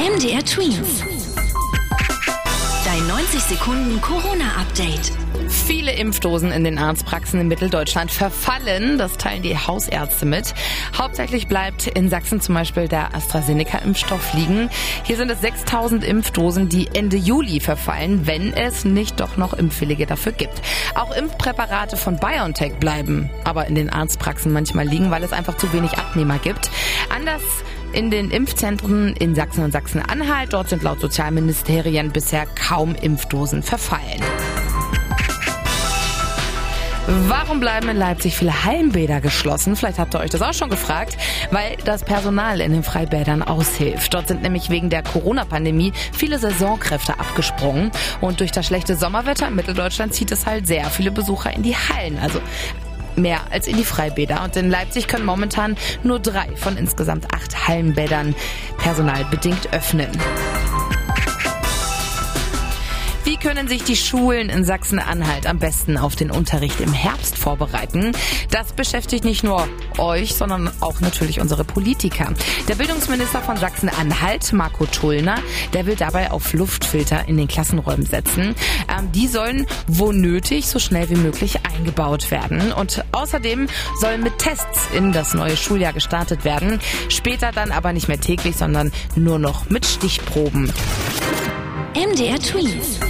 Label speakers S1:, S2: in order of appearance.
S1: MDR Twins. Dein 90 Sekunden Corona-Update.
S2: Viele Impfdosen in den Arztpraxen in Mitteldeutschland verfallen. Das teilen die Hausärzte mit. Hauptsächlich bleibt in Sachsen zum Beispiel der AstraZeneca-Impfstoff liegen. Hier sind es 6000 Impfdosen, die Ende Juli verfallen, wenn es nicht doch noch Impfwillige dafür gibt. Auch Impfpräparate von BioNTech bleiben aber in den Arztpraxen manchmal liegen, weil es einfach zu wenig Abnehmer gibt. Anders in den Impfzentren in Sachsen und Sachsen-Anhalt. Dort sind laut Sozialministerien bisher kaum Impfdosen verfallen. Warum bleiben in Leipzig viele Hallenbäder geschlossen? Vielleicht habt ihr euch das auch schon gefragt, weil das Personal in den Freibädern aushilft. Dort sind nämlich wegen der Corona-Pandemie viele Saisonkräfte abgesprungen und durch das schlechte Sommerwetter in Mitteldeutschland zieht es halt sehr viele Besucher in die Hallen. Also mehr als in die Freibäder. Und in Leipzig können momentan nur drei von insgesamt acht Hallenbädern personalbedingt öffnen. Wie können sich die Schulen in Sachsen-Anhalt am besten auf den Unterricht im Herbst vorbereiten? Das beschäftigt nicht nur euch, sondern auch natürlich unsere Politiker. Der Bildungsminister von Sachsen-Anhalt, Marco Tullner, der will dabei auf Luftfilter in den Klassenräumen setzen. Ähm, die sollen wo nötig so schnell wie möglich eingebaut werden. Und außerdem sollen mit Tests in das neue Schuljahr gestartet werden. Später dann aber nicht mehr täglich, sondern nur noch mit Stichproben.
S1: MDR Twins.